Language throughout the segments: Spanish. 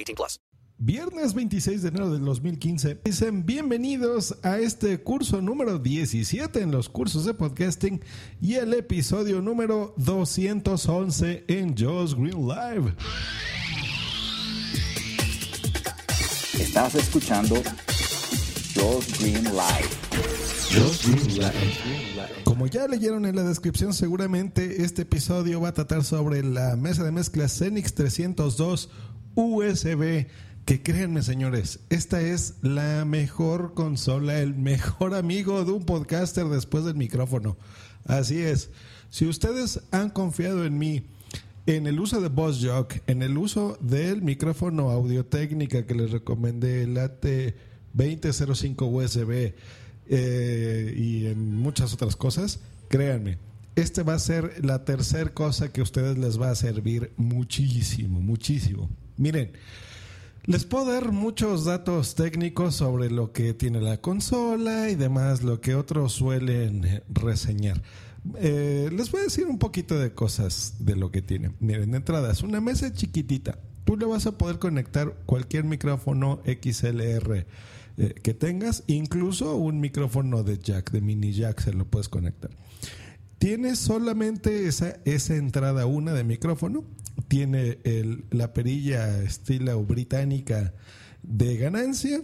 18 plus. Viernes 26 de enero del 2015. Dicen bienvenidos a este curso número 17 en los cursos de podcasting y el episodio número 211 en Joe's Green Live. Estás escuchando Joe's Green Live. Como ya leyeron en la descripción, seguramente este episodio va a tratar sobre la mesa de mezclas Zenix 302 USB. Que créanme, señores, esta es la mejor consola, el mejor amigo de un podcaster después del micrófono. Así es. Si ustedes han confiado en mí, en el uso de Boss Jock, en el uso del micrófono Audio Técnica que les recomendé, el AT2005 USB, eh, y en muchas otras cosas, créanme, este va a ser la tercera cosa que a ustedes les va a servir muchísimo, muchísimo. Miren, les puedo dar muchos datos técnicos sobre lo que tiene la consola y demás, lo que otros suelen reseñar. Eh, les voy a decir un poquito de cosas de lo que tiene. Miren, entrada, es una mesa chiquitita. Tú le vas a poder conectar cualquier micrófono XLR eh, que tengas, incluso un micrófono de jack, de mini jack, se lo puedes conectar. Tiene solamente esa entrada una de micrófono, tiene el, la perilla estilo británica de ganancia,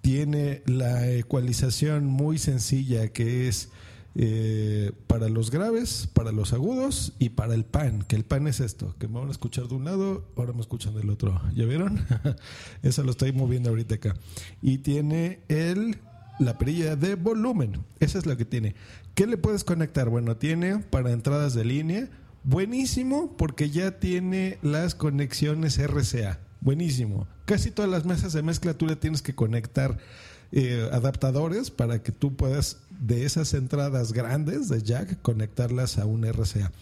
tiene la ecualización muy sencilla que es eh, para los graves, para los agudos y para el pan, que el pan es esto, que me van a escuchar de un lado, ahora me escuchan del otro. ¿Ya vieron? Eso lo estoy moviendo ahorita acá. Y tiene el la perilla de volumen. Esa es la que tiene. ¿Qué le puedes conectar? Bueno, tiene para entradas de línea. Buenísimo porque ya tiene las conexiones RCA. Buenísimo. Casi todas las mesas de mezcla tú le tienes que conectar eh, adaptadores para que tú puedas de esas entradas grandes de jack conectarlas a un RCA.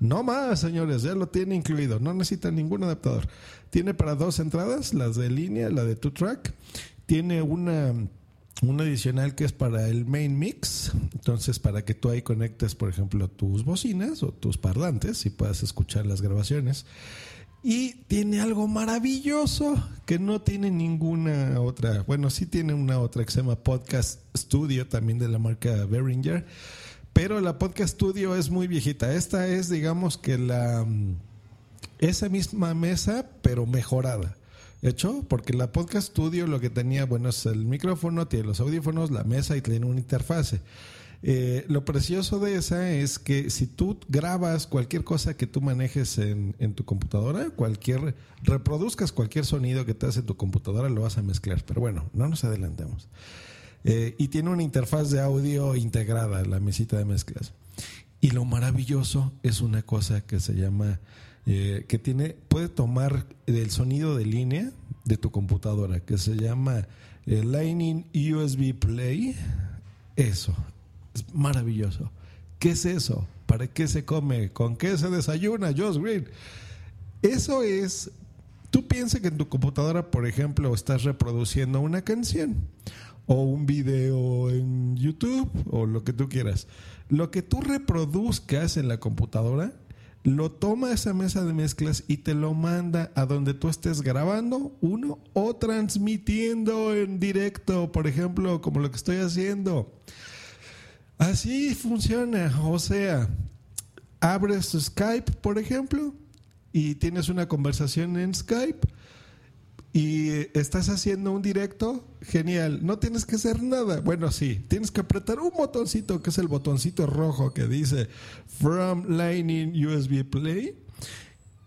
No más, señores, ya lo tiene incluido, no necesita ningún adaptador. Tiene para dos entradas, las de línea, la de two track. Tiene una un adicional que es para el main mix, entonces para que tú ahí conectes, por ejemplo, tus bocinas o tus parlantes y puedas escuchar las grabaciones. Y tiene algo maravilloso que no tiene ninguna otra. Bueno, sí tiene una otra que se llama Podcast Studio, también de la marca Behringer. Pero la Podcast Studio es muy viejita. Esta es, digamos que la. Mm, esa misma mesa, pero mejorada. ¿Hecho? Porque la Podcast Studio lo que tenía, bueno, es el micrófono, tiene los audífonos, la mesa y tiene una interfase. Eh, lo precioso de esa es que si tú grabas cualquier cosa que tú manejes en, tu computadora, cualquier reproduzcas cualquier sonido que te hace tu computadora, lo vas a mezclar. Pero bueno, no nos adelantemos. Eh, y tiene una interfaz de audio integrada, la mesita de mezclas. Y lo maravilloso es una cosa que se llama, eh, que tiene, puede tomar el sonido de línea de tu computadora, que se llama Lightning USB Play. Eso, es maravilloso. ¿Qué es eso? ¿Para qué se come? ¿Con qué se desayuna? Josh Green. Eso es. Tú piensas que en tu computadora, por ejemplo, estás reproduciendo una canción o un video en YouTube o lo que tú quieras. Lo que tú reproduzcas en la computadora lo toma esa mesa de mezclas y te lo manda a donde tú estés grabando, uno, o transmitiendo en directo, por ejemplo, como lo que estoy haciendo. Así funciona. O sea, abres Skype, por ejemplo, y tienes una conversación en Skype y estás haciendo un directo, genial. No tienes que hacer nada. Bueno, sí, tienes que apretar un botoncito que es el botoncito rojo que dice From Lightning USB Play.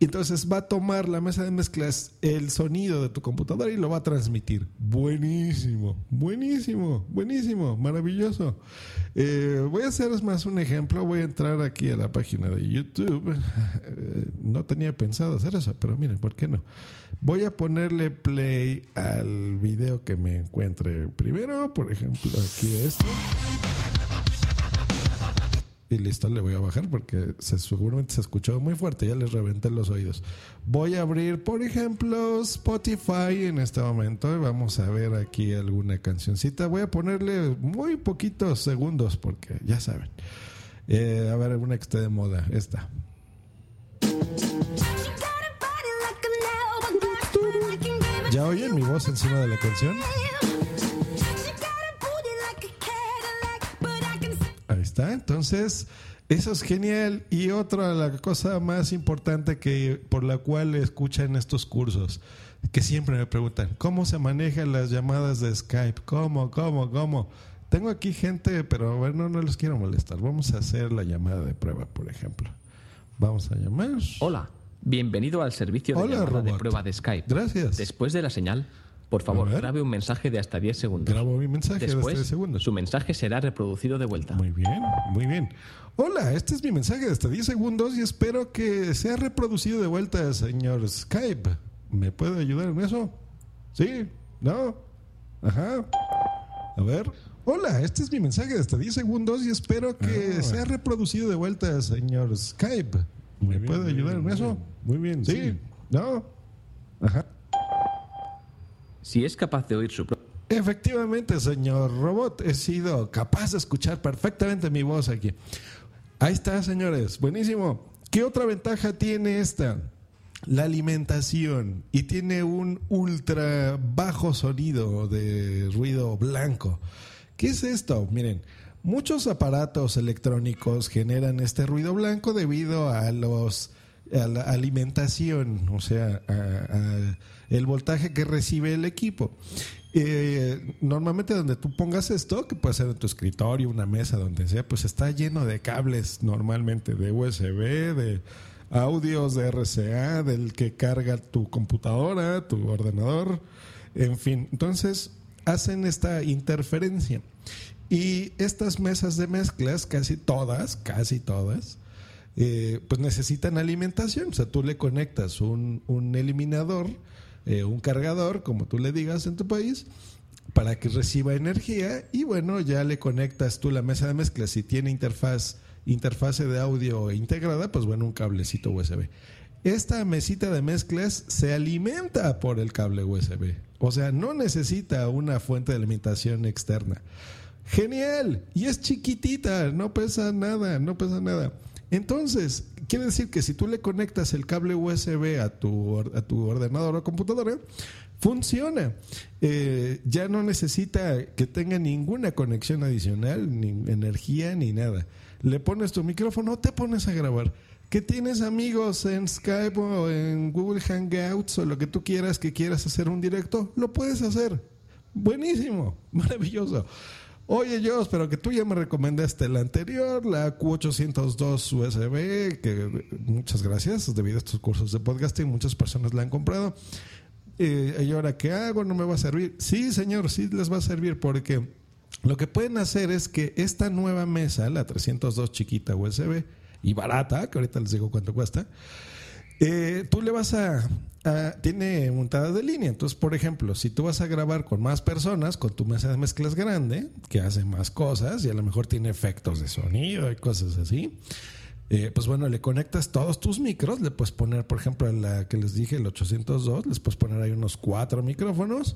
Y entonces va a tomar la mesa de mezclas el sonido de tu computadora y lo va a transmitir. Buenísimo, buenísimo, buenísimo, maravilloso. Eh, voy a hacer más un ejemplo. Voy a entrar aquí a la página de YouTube. Eh, no tenía pensado hacer eso, pero miren, ¿por qué no? Voy a ponerle play al video que me encuentre primero. Por ejemplo, aquí esto. Y listo, le voy a bajar porque se, seguramente se ha escuchado muy fuerte. Ya les reventé los oídos. Voy a abrir, por ejemplo, Spotify en este momento. Y vamos a ver aquí alguna cancioncita. Voy a ponerle muy poquitos segundos porque ya saben. Eh, a ver, alguna que esté de moda. Esta. ¿Ya oyen mi voz encima de la canción? Está. Entonces, eso es genial. Y otra, la cosa más importante que por la cual escuchan estos cursos, que siempre me preguntan, ¿cómo se manejan las llamadas de Skype? ¿Cómo, cómo, cómo? Tengo aquí gente, pero bueno, no les quiero molestar. Vamos a hacer la llamada de prueba, por ejemplo. Vamos a llamar. Hola, bienvenido al servicio de Hola, llamada de prueba de Skype. Gracias. Después de la señal, por favor, grabe un mensaje de hasta 10 segundos. Grabo mi mensaje de Después, hasta 10 segundos. su mensaje será reproducido de vuelta. Muy bien, muy bien. Hola, este es mi mensaje de hasta 10 segundos y espero que sea reproducido de vuelta, señor Skype. ¿Me puede ayudar en eso? ¿Sí? ¿No? Ajá. A ver. Hola, este es mi mensaje de hasta 10 segundos y espero que sea reproducido de vuelta, señor Skype. ¿Me puede ayudar en eso? Muy bien, ¿Sí? ¿No? Ajá. Si es capaz de oír su pro- Efectivamente, señor robot, he sido capaz de escuchar perfectamente mi voz aquí. Ahí está, señores, buenísimo. ¿Qué otra ventaja tiene esta? La alimentación y tiene un ultra bajo sonido de ruido blanco. ¿Qué es esto? Miren, muchos aparatos electrónicos generan este ruido blanco debido a los a la alimentación, o sea, a- el voltaje que recibe el equipo. Eh, normalmente donde tú pongas esto, que puede ser en tu escritorio, una mesa, donde sea, pues está lleno de cables normalmente de USB, de audios de RCA, del que carga tu computadora, tu ordenador, en fin. Entonces hacen esta interferencia. Y estas mesas de mezclas, casi todas, casi todas, eh, pues necesitan alimentación. O sea, tú le conectas un, un eliminador, eh, un cargador, como tú le digas en tu país, para que reciba energía y bueno, ya le conectas tú la mesa de mezclas. Si tiene interfaz, interfase de audio integrada, pues bueno, un cablecito USB. Esta mesita de mezclas se alimenta por el cable USB. O sea, no necesita una fuente de alimentación externa. Genial. Y es chiquitita, no pesa nada, no pesa nada. Entonces, quiere decir que si tú le conectas el cable USB a tu, a tu ordenador o computadora, funciona. Eh, ya no necesita que tenga ninguna conexión adicional, ni energía, ni nada. Le pones tu micrófono, te pones a grabar. Que tienes amigos en Skype o en Google Hangouts o lo que tú quieras que quieras hacer un directo, lo puedes hacer. Buenísimo, maravilloso. Oye, yo espero que tú ya me recomendaste la anterior, la Q802 USB, que muchas gracias, debido a estos cursos de podcasting, muchas personas la han comprado. Eh, ¿Y ahora qué hago? ¿No me va a servir? Sí, señor, sí les va a servir porque lo que pueden hacer es que esta nueva mesa, la 302 chiquita USB y barata, que ahorita les digo cuánto cuesta, eh, tú le vas a, Tiene montadas de línea. Entonces, por ejemplo, si tú vas a grabar con más personas, con tu mesa de mezclas grande, que hace más cosas y a lo mejor tiene efectos de sonido y cosas así, eh, pues bueno, le conectas todos tus micros. Le puedes poner, por ejemplo, a la que les dije, el 802, les puedes poner ahí unos cuatro micrófonos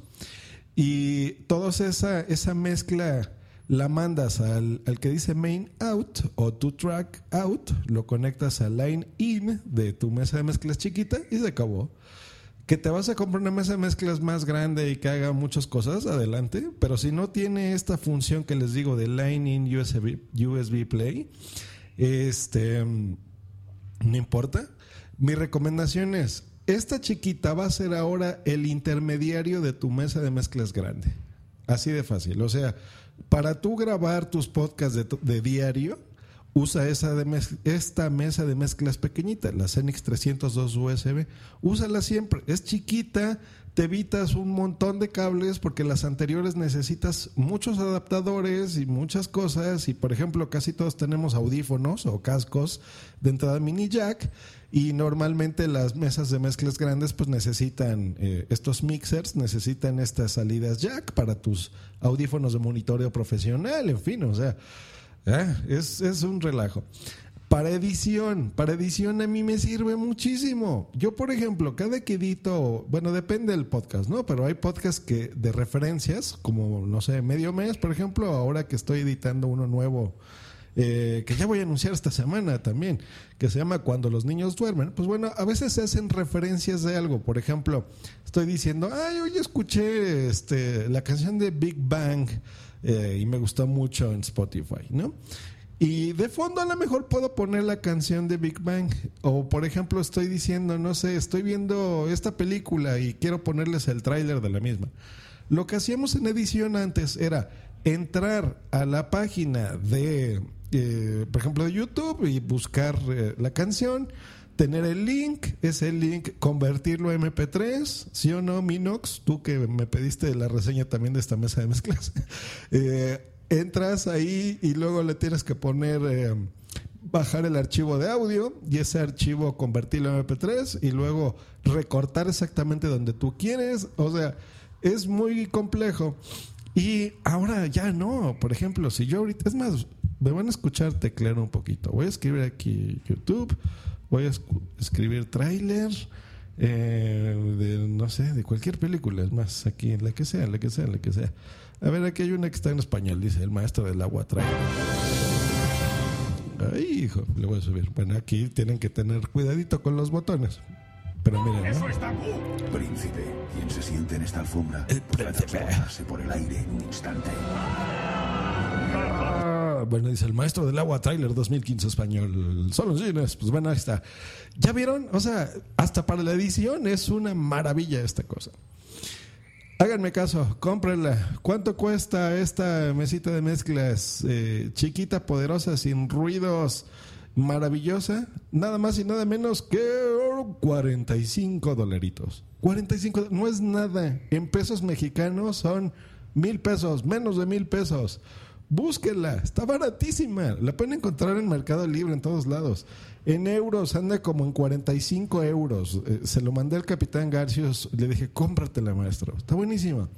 y toda esa, esa mezcla la mandas al, al que dice main out o tu track out, lo conectas al line in de tu mesa de mezclas chiquita y se acabó. Que te vas a comprar una mesa de mezclas más grande y que haga muchas cosas, adelante. Pero si no tiene esta función que les digo de line in USB, USB play, este, no importa. Mi recomendación es, esta chiquita va a ser ahora el intermediario de tu mesa de mezclas grande. Así de fácil. O sea, para tú grabar tus podcasts de, de diario, usa esa de esta mesa de mezclas pequeñita, la Zenix 302 USB. Úsala siempre. Es chiquita, te evitas un montón de cables porque las anteriores necesitas muchos adaptadores y muchas cosas. Y por ejemplo, casi todos tenemos audífonos o cascos de entrada mini jack. Y normalmente las mesas de mezclas grandes pues necesitan eh, estos mixers, necesitan estas salidas jack para tus audífonos de monitoreo profesional, en fin, o sea, eh, es, es un relajo. Para edición, para edición a mí me sirve muchísimo. Yo, por ejemplo, cada que edito, bueno, depende del podcast, ¿no? Pero hay podcasts que de referencias, como, no sé, medio mes, por ejemplo, ahora que estoy editando uno nuevo, eh, que ya voy a anunciar esta semana también, que se llama Cuando los niños duermen. Pues bueno, a veces se hacen referencias de algo. Por ejemplo, estoy diciendo, ay, hoy escuché este, la canción de Big Bang eh, y me gustó mucho en Spotify, ¿no? Y de fondo a lo mejor puedo poner la canción de Big Bang. O por ejemplo estoy diciendo, no sé, estoy viendo esta película y quiero ponerles el tráiler de la misma. Lo que hacíamos en edición antes era entrar a la página de, eh, por ejemplo, de YouTube y buscar eh, la canción, tener el link, ese link, convertirlo a MP3, sí o no, Minox, tú que me pediste la reseña también de esta mesa de mezclas. Eh, entras ahí y luego le tienes que poner eh, bajar el archivo de audio y ese archivo convertirlo a MP3 y luego recortar exactamente donde tú quieres. O sea, es muy complejo. Y ahora ya no. Por ejemplo, si yo ahorita, es más, me van a escuchar teclear un poquito. Voy a escribir aquí YouTube, voy a escribir tráiler. eh, de no sé, de cualquier película, es más, aquí, la que sea, la que sea, la que sea. A ver, aquí hay una que está en español, dice el maestro del agua trae. Ay, hijo, le voy a subir. Bueno, aquí tienen que tener cuidadito con los botones. Pero miren, ¿no? Príncipe, quien se siente en esta alfombra podrá transportarse por el aire en un instante. Bueno, dice el maestro del agua trailer 2015 español. Solo cines. Pues bueno, ahí está. ¿Ya vieron? O sea, hasta para la edición es una maravilla esta cosa. Háganme caso, cómprenla. ¿Cuánto cuesta esta mesita de mezclas eh, chiquita, poderosa, sin ruidos, maravillosa? Nada más y nada menos que 45 dolaritos. 45, no es nada. En pesos mexicanos son mil pesos, menos de mil pesos. Búsquenla, está baratísima. La pueden encontrar en Mercado Libre en todos lados. En euros anda como en 45 euros. Eh, se lo mandé al capitán Garcios. Le dije, cómpratela, maestro. Está buenísima.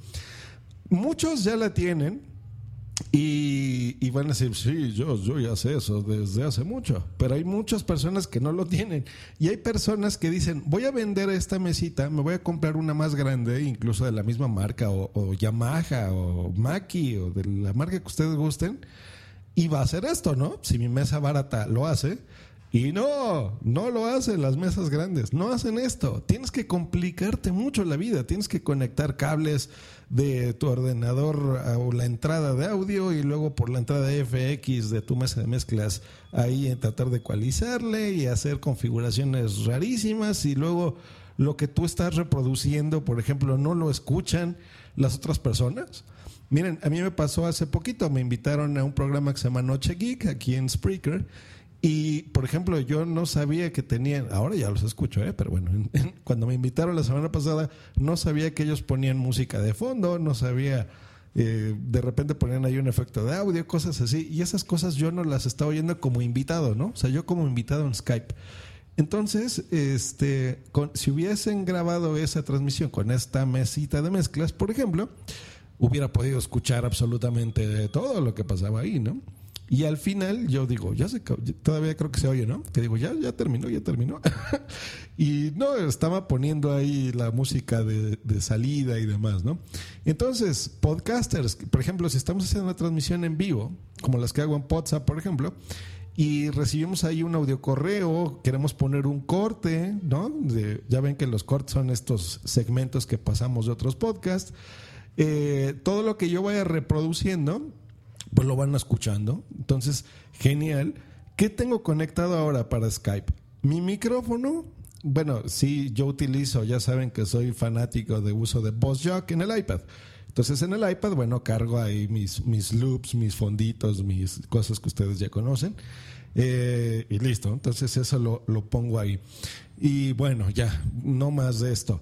Muchos ya la tienen y, y van a decir, sí, yo, yo ya sé eso desde hace mucho. Pero hay muchas personas que no lo tienen. Y hay personas que dicen, voy a vender esta mesita, me voy a comprar una más grande, incluso de la misma marca, o, o Yamaha, o Maki, o de la marca que ustedes gusten. Y va a hacer esto, ¿no? Si mi mesa barata lo hace. Y no, no lo hacen las mesas grandes, no hacen esto. Tienes que complicarte mucho la vida, tienes que conectar cables de tu ordenador a la entrada de audio y luego por la entrada FX de tu mesa de mezclas ahí en tratar de ecualizarle y hacer configuraciones rarísimas y luego lo que tú estás reproduciendo, por ejemplo, no lo escuchan las otras personas. Miren, a mí me pasó hace poquito, me invitaron a un programa que se llama Noche Geek aquí en Spreaker. Y, por ejemplo, yo no sabía que tenían, ahora ya los escucho, ¿eh? pero bueno, en- cuando me invitaron la semana pasada, no sabía que ellos ponían música de fondo, no sabía, eh, de repente ponían ahí un efecto de audio, cosas así, y esas cosas yo no las estaba oyendo como invitado, ¿no? O sea, yo como invitado en Skype. Entonces, este, si hubiesen grabado esa transmisión con esta mesita de mezclas, por ejemplo, hubiera podido escuchar absolutamente todo lo que pasaba ahí, ¿no? Y al final yo digo, ya se, todavía creo que se oye, ¿no? Que digo, ya, ya terminó, ya terminó. y no, estaba poniendo ahí la música de, de salida y demás, ¿no? Entonces, podcasters, por ejemplo, si estamos haciendo una transmisión en vivo, como las que hago en WhatsApp, por ejemplo, y recibimos ahí un audio correo, queremos poner un corte, ¿no? De- ya ven que los cortes son estos segmentos que pasamos de otros podcasts. Eh, todo lo que yo vaya reproduciendo, pues lo van escuchando. Entonces, genial. ¿Qué tengo conectado ahora para Skype? Mi micrófono bueno, sí, yo utilizo, ya saben que soy fanático de uso de Jock en el iPad. Entonces en el iPad, bueno, cargo ahí mis, mis loops, mis fonditos, mis cosas que ustedes ya conocen. Eh, y listo, entonces eso lo, lo pongo ahí. Y bueno, ya, no más de esto.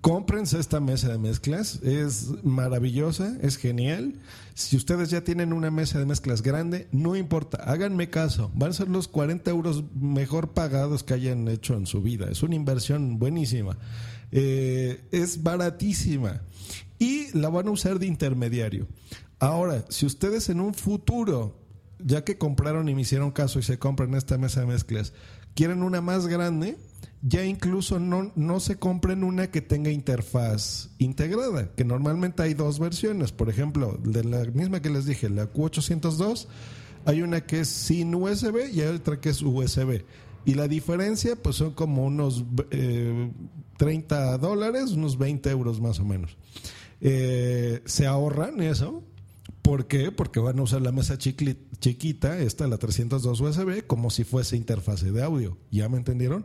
Cómprense esta mesa de mezclas, es maravillosa, es genial. Si ustedes ya tienen una mesa de mezclas grande, no importa, háganme caso, van a ser los 40 euros mejor pagados que hayan hecho en su vida. Es una inversión buenísima, eh, es baratísima y la van a usar de intermediario. Ahora, si ustedes en un futuro, ya que compraron y me hicieron caso y se compran esta mesa de mezclas, quieren una más grande, ya incluso no, no se compren una que tenga interfaz integrada, que normalmente hay dos versiones. Por ejemplo, de la misma que les dije, la Q802, hay una que es sin USB y hay otra que es USB. Y la diferencia, pues son como unos 30 eh, dólares, unos 20 euros más o menos. Eh, se ahorran eso. ¿Por qué? Porque van a usar la mesa chiquita, esta, la 302 USB, como si fuese interfase de audio. ¿Ya me entendieron?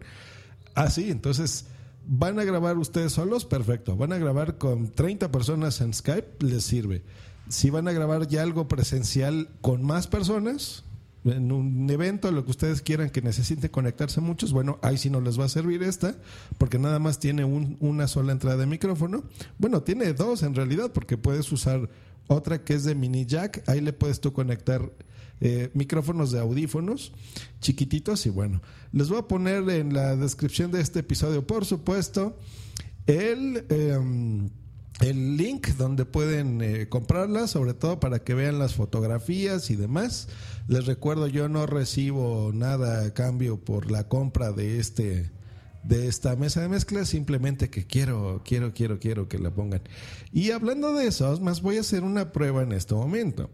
Ah, sí, entonces van a grabar ustedes solos, perfecto. Van a grabar con 30 personas en Skype, les sirve. Si van a grabar ya algo presencial con más personas, en un evento, lo que ustedes quieran que necesiten conectarse muchos, bueno, ahí sí no les va a servir esta, porque nada más tiene una sola entrada de micrófono. Bueno, tiene dos en realidad, porque puedes usar otra que es de mini jack, ahí le puedes tú conectar eh, micrófonos de audífonos chiquititos y bueno, les voy a poner en la descripción de este episodio, por supuesto, el, em, el link donde pueden eh, comprarlas, sobre todo para que vean las fotografías y demás. Les recuerdo, yo no recibo nada a cambio por la compra de este de esta mesa de mezcla, simplemente que quiero, quiero, quiero, quiero que la pongan. Y hablando de eso, más voy a hacer una prueba en este momento.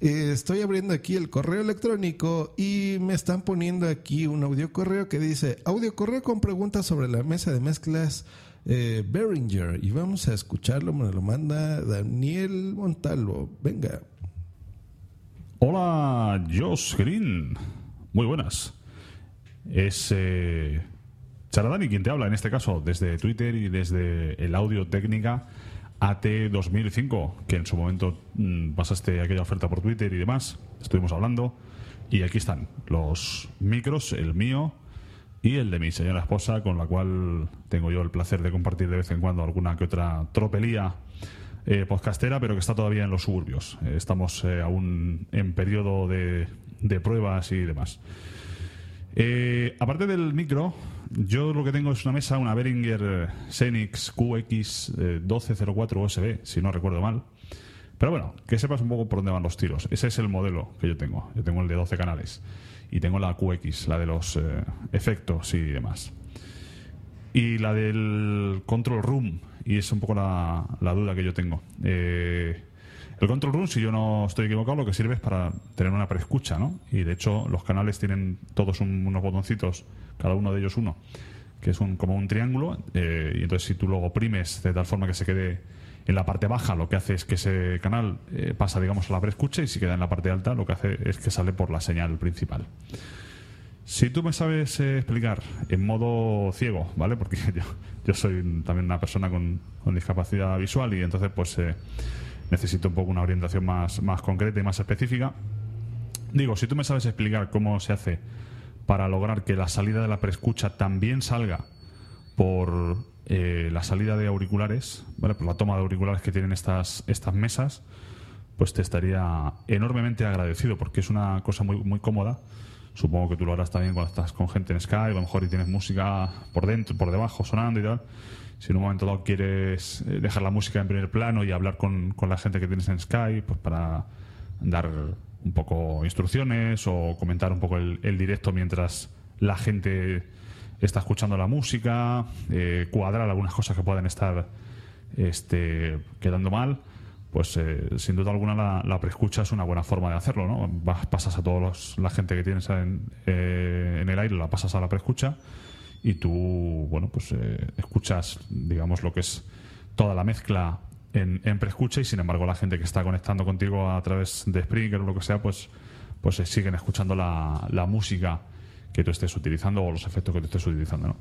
Eh, estoy abriendo aquí el correo electrónico y me están poniendo aquí un audio correo que dice audio correo con preguntas sobre la mesa de mezclas eh, Behringer y vamos a escucharlo, me lo manda Daniel Montalvo. Venga. Hola, Josh Green. Muy buenas. Es eh, Charadani quien te habla en este caso desde Twitter y desde el audio técnica AT 2005, que en su momento mm, pasaste aquella oferta por Twitter y demás, estuvimos hablando, y aquí están los micros, el mío y el de mi señora esposa, con la cual tengo yo el placer de compartir de vez en cuando alguna que otra tropelía eh, podcastera, pero que está todavía en los suburbios. Eh, estamos eh, aún en periodo de, de pruebas y demás. Eh, aparte del micro, yo lo que tengo es una mesa, una Behringer Xenix QX1204 USB, si no recuerdo mal. Pero bueno, que sepas un poco por dónde van los tiros. Ese es el modelo que yo tengo. Yo tengo el de 12 canales. Y tengo la QX, la de los eh, efectos y demás. Y la del Control Room. Y es un poco la, duda que yo tengo. Eh, el control room, si yo no estoy equivocado, lo que sirve es para tener una preescucha, ¿no? Y de hecho, los canales tienen todos unos botoncitos, cada uno de ellos uno, que es un, como un triángulo. Eh, y entonces, si tú luego oprimes de tal forma que se quede en la parte baja, lo que hace es que ese canal eh, pasa, digamos, a la preescucha y si queda en la parte alta, lo que hace es que sale por la señal principal. Si tú me sabes eh, explicar en modo ciego, ¿vale? Porque yo, yo soy también una persona con, con discapacidad visual y entonces, pues necesito un poco una orientación más, más concreta y más específica. Digo, si tú me sabes explicar cómo se hace para lograr que la salida de la preescucha también salga por eh, la salida de auriculares, ¿vale? por la toma de auriculares que tienen estas, estas mesas, pues te estaría enormemente agradecido porque es una cosa muy, muy cómoda. Supongo que tú lo harás también cuando estás con gente en Skype, a lo mejor y tienes música por dentro, por debajo sonando y tal si en un momento dado quieres eh, dejar la música en primer plano y hablar con, la gente que tienes en Skype, pues para dar un poco instrucciones o comentar un poco el, directo mientras la gente está escuchando la música, eh, cuadrar algunas cosas que puedan estar este, quedando mal, pues eh, sin duda alguna la, preescucha es una buena forma de hacerlo, ¿no? pasas a toda la gente que tienes en, en el aire, la pasas a la preescucha y tú, bueno, pues eh, escuchas, digamos, lo que es toda la mezcla en, en preescucha y sin embargo la gente que está conectando contigo a través de Spreaker o lo que sea, pues, pues siguen escuchando la, la música que tú estés utilizando o los efectos que tú estés utilizando. ¿no?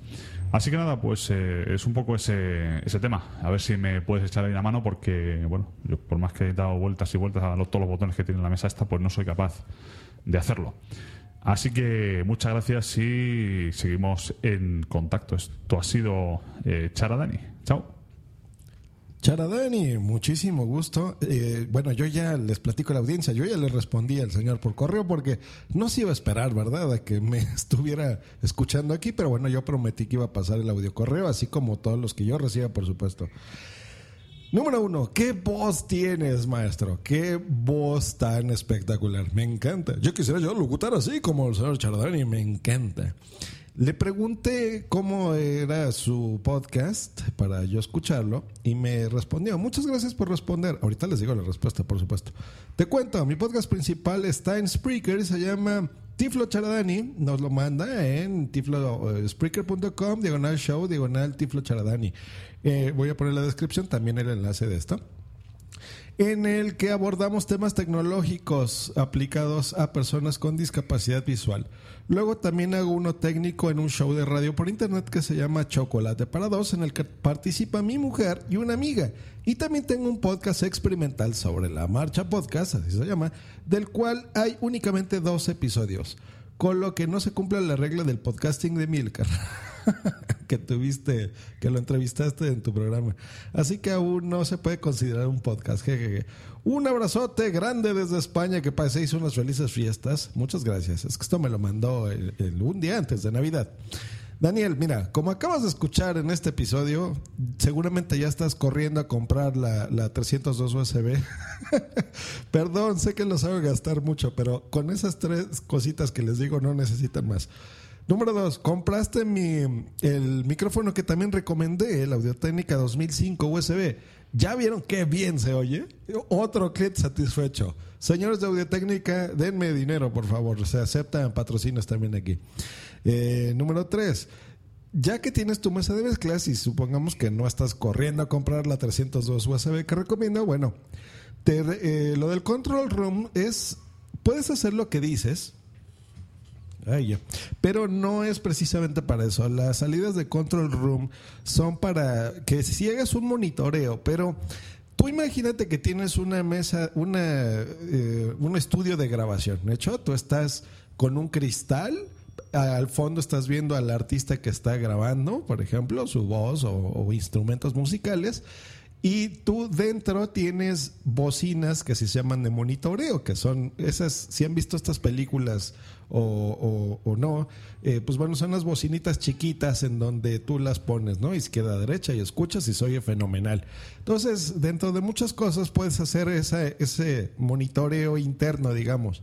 Así que nada, pues eh, es un poco ese, ese tema. A ver si me puedes echar ahí la mano porque, bueno, yo por más que he dado vueltas y vueltas a todos los botones que tiene la mesa esta, pues no soy capaz de hacerlo. Así que muchas gracias y seguimos en contacto. Esto ha sido eh, Charadani. Chao. Charadani, muchísimo gusto. Eh, bueno, yo ya les platico a la audiencia, yo ya le respondí al señor por correo porque no se iba a esperar, ¿verdad?, a que me estuviera escuchando aquí, pero bueno, yo prometí que iba a pasar el audio correo, así como todos los que yo reciba, por supuesto. Número uno, ¿qué voz tienes, maestro? ¿Qué voz tan espectacular? Me encanta. Yo quisiera yo locutar así como el señor Charadani, me encanta. Le pregunté cómo era su podcast para yo escucharlo y me respondió. Muchas gracias por responder. Ahorita les digo la respuesta, por supuesto. Te cuento, mi podcast principal está en Spreaker y se llama Tiflo Charadani. Nos lo manda en tiflo, eh, diagonal show, diagonal Tiflo Charadani. Eh, voy a poner en la descripción también el enlace de esto en el que abordamos temas tecnológicos aplicados a personas con discapacidad visual. Luego también hago uno técnico en un show de radio por internet que se llama Chocolate para dos, en el que participa mi mujer y una amiga. Y también tengo un podcast experimental sobre la marcha podcast, así se llama, del cual hay únicamente dos episodios, con lo que no se cumple la regla del podcasting de Milcar. que tuviste, que lo entrevistaste en tu programa. Así que aún no se puede considerar un podcast. Un abrazote grande desde España, que paséis unas felices fiestas. Muchas gracias. Es que esto me lo mandó un día antes de Navidad. Daniel, mira, como acabas de escuchar en este episodio, seguramente ya estás corriendo a comprar la, la 302 USB. Perdón, sé que los hago gastar mucho, pero con esas tres cositas que les digo no necesitan más. Número dos, compraste mi, el micrófono que también recomendé, el Audio Técnica 2005 USB. ¿Ya vieron qué bien se oye? Otro clip satisfecho. Señores de Audio Técnica, denme dinero, por favor. Se aceptan patrocinios también aquí. Eh, número tres, ya que tienes tu mesa de mezclas y supongamos que no estás corriendo a comprar la 302 USB que recomiendo, bueno, te eh, lo del control room es, puedes hacer lo que dices, Pero no es precisamente para eso. Las salidas de Control Room son para que si hagas un monitoreo, pero tú imagínate que tienes una mesa, una, eh, un estudio de grabación. De hecho, tú estás con un cristal. Al fondo estás viendo al artista que está grabando, por ejemplo, su voz o instrumentos musicales. Y tú dentro tienes bocinas que se llaman de monitoreo, que son esas, si han visto estas películas o, no, eh, pues bueno, son las bocinitas chiquitas en donde tú las pones, ¿no? Izquierda, derecha y escuchas y se fenomenal. Entonces, dentro de muchas cosas puedes hacer ese monitoreo interno, digamos.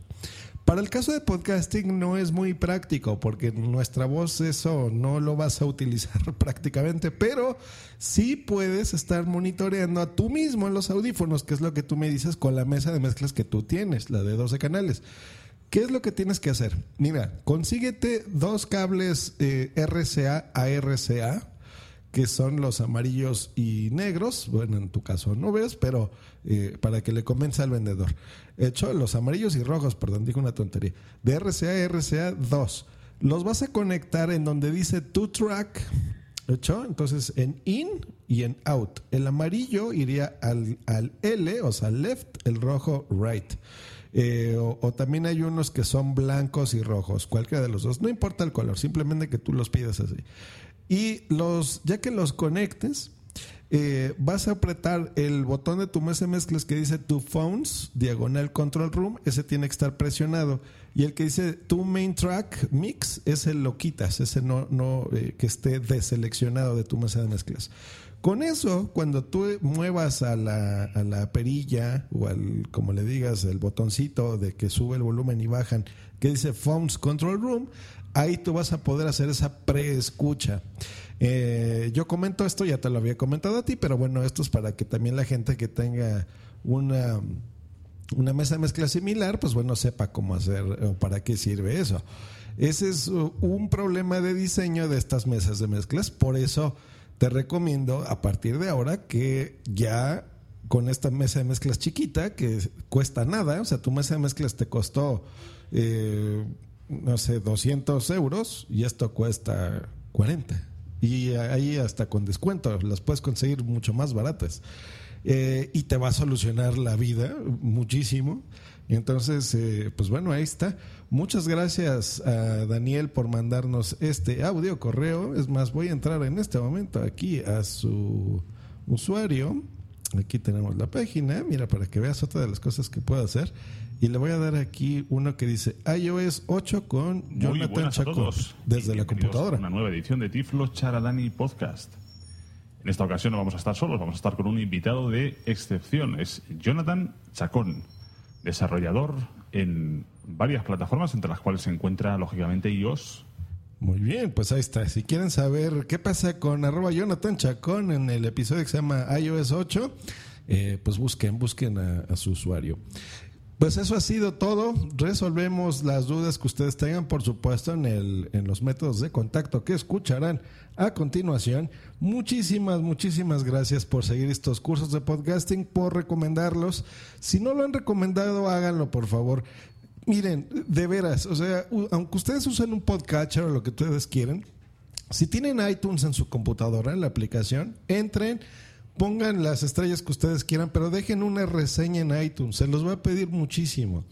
Para el caso de podcasting no es muy práctico porque nuestra voz eso no lo vas a utilizar prácticamente, pero sí puedes estar monitoreando a tú mismo en los audífonos, que es lo que tú me dices con la mesa de mezclas que tú tienes, la de 12 canales. ¿Qué es lo que tienes que hacer? Mira, consíguete dos cables eh, RCA a RCA que son los amarillos y negros. Bueno, en tu caso no ves, pero eh, para que le convenza al vendedor. Hecho, los amarillos y rojos, perdón, digo una tontería. De RCA a RCA 2. Los vas a conectar en donde dice two track. ¿Hecho? Entonces en in y en out. El amarillo iría al, al L, o sea, left, el rojo right. Eh, o, o también hay unos que son blancos y rojos, cualquiera de los dos. No importa el color, simplemente que tú los pidas así. Y los, ya que los conectes, eh, vas a apretar el botón de tu mesa de mezclas que dice tu phones, diagonal control room, ese tiene que estar presionado. Y el que dice tu main track mix, ese lo quitas, ese no, no eh, que esté deseleccionado de tu mesa de mezclas. Con eso, cuando tú muevas a la, a la perilla o al, como le digas, el botoncito de que sube el volumen y bajan, que dice Phones Control Room, ahí tú vas a poder hacer esa preescucha. Eh, yo comento esto, ya te lo había comentado a ti, pero bueno, esto es para que también la gente que tenga una, una mesa de mezcla similar, pues bueno, sepa cómo hacer o para qué sirve eso. Ese es uh, un problema de diseño de estas mesas de mezclas, por eso te recomiendo a partir de ahora que ya con esta mesa de mezclas chiquita, que cuesta nada, o sea, tu mesa de mezclas te costó... Eh, no sé, 200 euros y esto cuesta 40. Y ahí hasta con descuento las puedes conseguir mucho más baratas. Eh, y te va a solucionar la vida muchísimo. Entonces, eh, pues bueno, ahí está. Muchas gracias a Daniel por mandarnos este audio correo. Es más, voy a entrar en este momento aquí a su usuario. Aquí tenemos la página, mira, para que veas otra de las cosas que puedo hacer. Y le voy a dar aquí uno que dice iOS 8 con Jonathan Chacón desde la computadora. Una nueva edición de Tiflo Charadani Podcast. En esta ocasión no vamos a estar solos, vamos a estar con un invitado de excepción. Es Jonathan Chacón, desarrollador en varias plataformas, entre las cuales se encuentra, lógicamente, iOS. Muy bien, pues ahí está. Si quieren saber qué pasa con arroba Jonathan Chacón en el episodio que se llama iOS 8, eh, pues busquen, busquen a su usuario. Pues eso ha sido todo. Resolvemos las dudas que ustedes tengan, por supuesto, en, el, en los métodos de contacto que escucharán a continuación. Muchísimas, muchísimas gracias por seguir estos cursos de podcasting, por recomendarlos. Si no lo han recomendado, háganlo, por favor. Miren, de veras, o sea, aunque ustedes usen un podcatcher o lo que ustedes quieren, si tienen iTunes en su computadora, en la aplicación, entren pongan las estrellas que ustedes quieran, pero dejen una reseña en iTunes, se los voy a pedir muchísimo.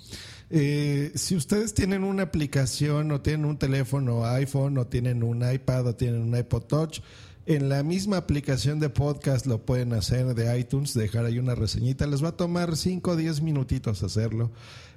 Eh, si ustedes tienen una aplicación o tienen un teléfono iPhone o tienen un iPad o tienen un iPod Touch, en la misma aplicación de podcast lo pueden hacer de iTunes, dejar ahí una reseñita. Les va a tomar 5 o 10 minutitos hacerlo.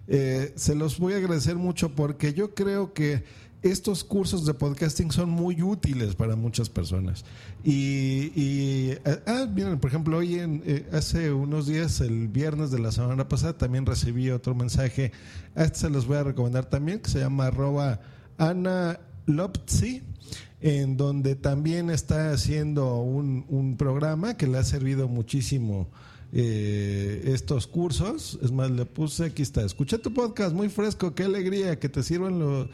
Eh, se los voy a agradecer mucho porque yo creo que estos cursos de podcasting son muy útiles para muchas personas. Y, y ah, miren, por ejemplo, hoy en, eh, hace unos días, el viernes de la semana pasada, también recibí otro mensaje. A este se los voy a recomendar también, que se llama arroba Ana Lopzi, en donde también está haciendo un, programa que le ha servido muchísimo. Eh, estos cursos. Es más, le puse, aquí está, escuché tu podcast, muy fresco, qué alegría, que te sirvan los eh,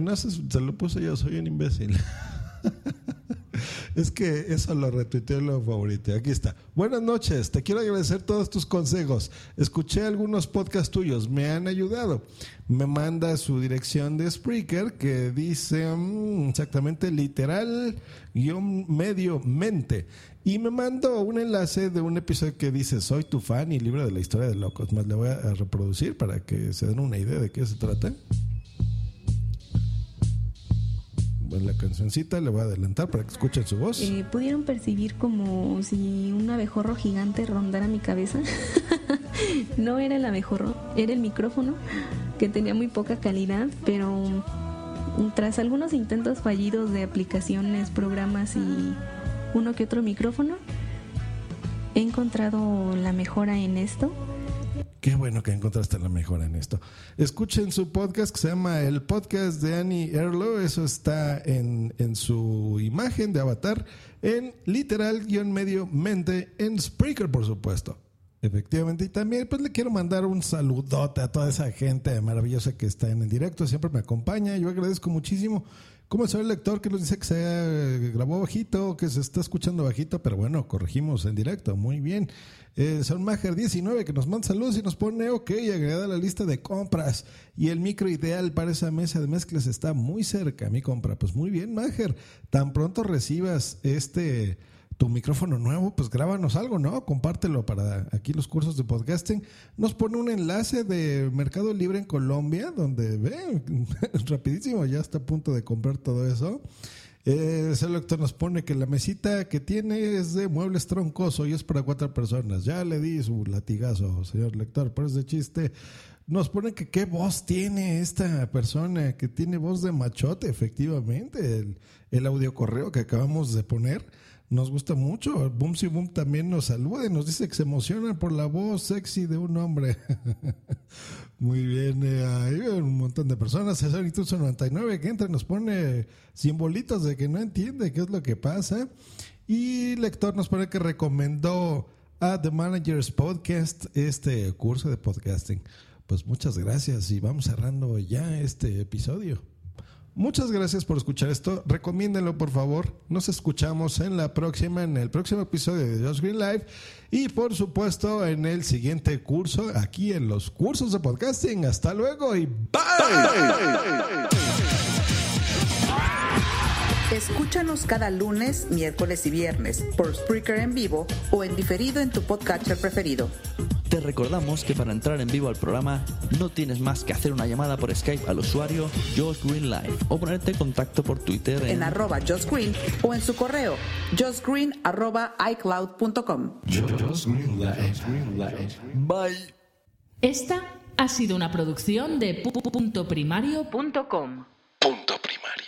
no sé, se lo puse yo, soy un imbécil. es que eso lo retuiteé lo favorito. Aquí está. Buenas noches, te quiero agradecer todos tus consejos. Escuché algunos podcasts tuyos, me han ayudado. Me manda su dirección de Spreaker que dice mm, exactamente literal guion medio mente. Y me mandó un enlace de un episodio que dice Soy tu fan y libro de la historia de locos. Más le voy a reproducir para que se den una idea de qué se trata. La cancioncita, le voy a adelantar para que escuchen su voz. Eh, Pudieron percibir como si un abejorro gigante rondara mi cabeza. no era el abejorro, era el micrófono, que tenía muy poca calidad, pero tras algunos intentos fallidos de aplicaciones, programas y uno que otro micrófono, he encontrado la mejora en esto Qué bueno que encontraste la mejora en esto. Escuchen su podcast que se llama El Podcast de Annie Erlo. Eso está en, en su imagen de avatar en literal-medio mente en Spreaker, por supuesto. Efectivamente, y también pues le quiero mandar un saludote a toda esa gente maravillosa que está en el directo, siempre me acompaña, yo agradezco muchísimo. ¿Cómo es el lector que nos dice que se grabó bajito, que se está escuchando bajito? Pero bueno, corregimos en directo, muy bien. Son Mager 19 que nos manda saludos y nos pone, ok, agrega la lista de compras. Y el micro ideal para esa mesa de mezclas está muy cerca, mi compra. Pues muy bien, Mager. Tan pronto recibas este tu micrófono nuevo, pues grábanos algo, ¿no? Compártelo para aquí los cursos de podcasting. Nos pone un enlace de Mercado Libre en Colombia, donde ven, rapidísimo, ya está a punto de comprar todo eso. Eh, ese lector nos pone que la mesita que tiene es de muebles troncoso y es para cuatro personas. Ya le di su latigazo, señor lector, por ese chiste. Nos pone que qué voz tiene esta persona, que tiene voz de machote, efectivamente. El, el audio correo que acabamos de poner nos gusta mucho. Boom Si Boom también nos saluda y nos dice que se emociona por la voz sexy de un hombre. Muy bien, eh, hay un montón de personas. César Intruso 99 que entra nos pone simbolitos de que no entiende qué es lo que pasa. Y Lector nos pone que recomendó a The Managers Podcast este curso de podcasting. Pues muchas gracias y vamos cerrando ya este episodio. Muchas gracias por escuchar esto. Recomiéndenlo, por favor. Nos escuchamos en la próxima, en el próximo episodio de Just Green Live. Y por supuesto, en el siguiente curso, aquí en los cursos de podcasting. Hasta luego y bye. Escúchanos cada lunes, miércoles y viernes por Spreaker en vivo o en diferido en tu podcatcher preferido. Te recordamos que para entrar en vivo al programa no tienes más que hacer una llamada por Skype al usuario Josh Green Live o ponerte en contacto por Twitter en, arroba Josh Green o en su correo joshgreen arroba icloud.com. Bye. Esta ha sido una producción de puntoprimario.com. Punto primario.